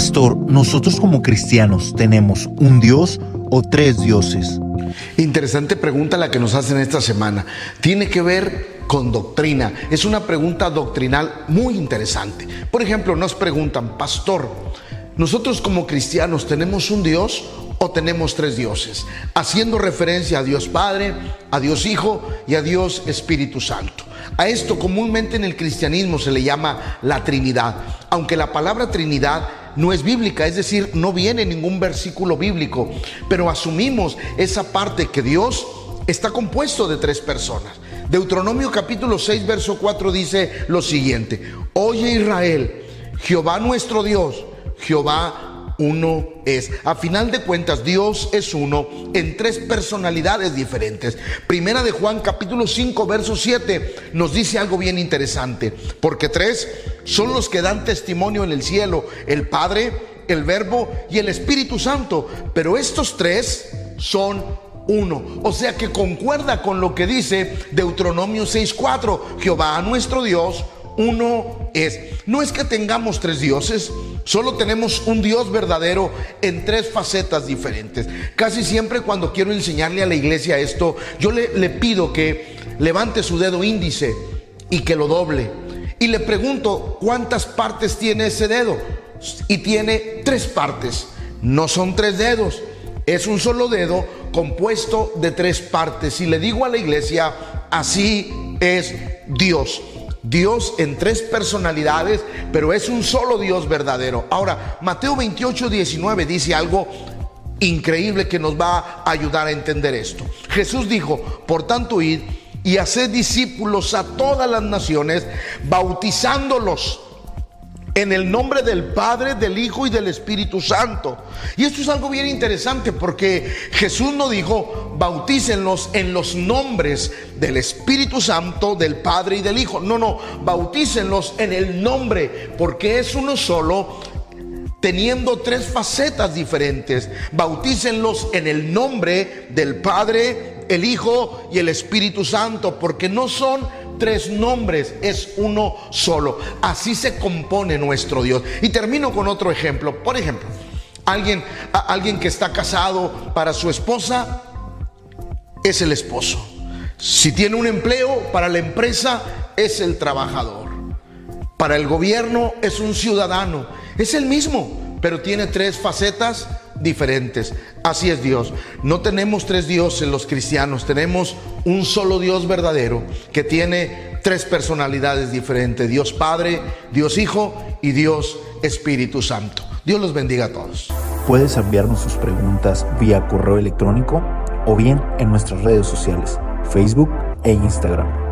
Pastor, nosotros como cristianos tenemos un Dios o tres dioses. Interesante pregunta la que nos hacen esta semana. Tiene que ver con doctrina. Es una pregunta doctrinal muy interesante. Por ejemplo, nos preguntan, pastor, ¿nosotros como cristianos tenemos un Dios o tenemos tres dioses? Haciendo referencia a Dios Padre, a Dios Hijo y a Dios Espíritu Santo. A esto comúnmente en el cristianismo se le llama la Trinidad, aunque la palabra Trinidad no es bíblica, es decir, no viene ningún versículo bíblico, pero asumimos esa parte que Dios está compuesto de tres personas. Deuteronomio capítulo 6, verso 4 dice lo siguiente, oye Israel, Jehová nuestro Dios, Jehová uno es. A final de cuentas, Dios es uno en tres personalidades diferentes. Primera de Juan capítulo 5, verso 7 nos dice algo bien interesante, porque tres son los que dan testimonio en el cielo, el Padre, el Verbo y el Espíritu Santo, pero estos tres son uno. O sea que concuerda con lo que dice Deuteronomio 6:4, Jehová nuestro Dios, uno es. No es que tengamos tres dioses, Solo tenemos un Dios verdadero en tres facetas diferentes. Casi siempre cuando quiero enseñarle a la iglesia esto, yo le, le, pido que levante su dedo índice y que lo doble. Y le pregunto, ¿cuántas partes tiene ese dedo? Y tiene tres partes. No son tres dedos, es un solo dedo compuesto de tres partes. Y le digo a la iglesia, así es Dios. Dios en tres personalidades, pero es un solo Dios verdadero. Ahora, Mateo 28, 19 dice algo increíble que nos va a ayudar a entender esto. Jesús dijo, por tanto, id y haced discípulos a todas las naciones, bautizándolos en el nombre del Padre, del Hijo y del Espíritu Santo. Y esto es algo bien interesante porque Jesús no dijo, bautícenlos en los nombres del Espíritu Santo, del Padre y del Hijo. No, no, bautícenlos en el nombre porque es uno solo teniendo tres facetas diferentes. Bautícenlos en el nombre del Padre, el Hijo y el Espíritu Santo, porque no son tres nombres, es uno solo. Así se compone nuestro Dios. Y termino con otro ejemplo. Por ejemplo, alguien, alguien que está casado para su esposa es el esposo. Si tiene un empleo para la empresa es el trabajador. Para el gobierno es un ciudadano. Es el mismo, pero tiene tres facetas diferentes. Así es Dios. No tenemos tres dioses los cristianos, tenemos un solo Dios verdadero que tiene tres personalidades diferentes. Dios Padre, Dios Hijo y Dios Espíritu Santo. Dios los bendiga a todos. Puedes enviarnos sus preguntas vía correo electrónico o bien en nuestras redes sociales, Facebook e Instagram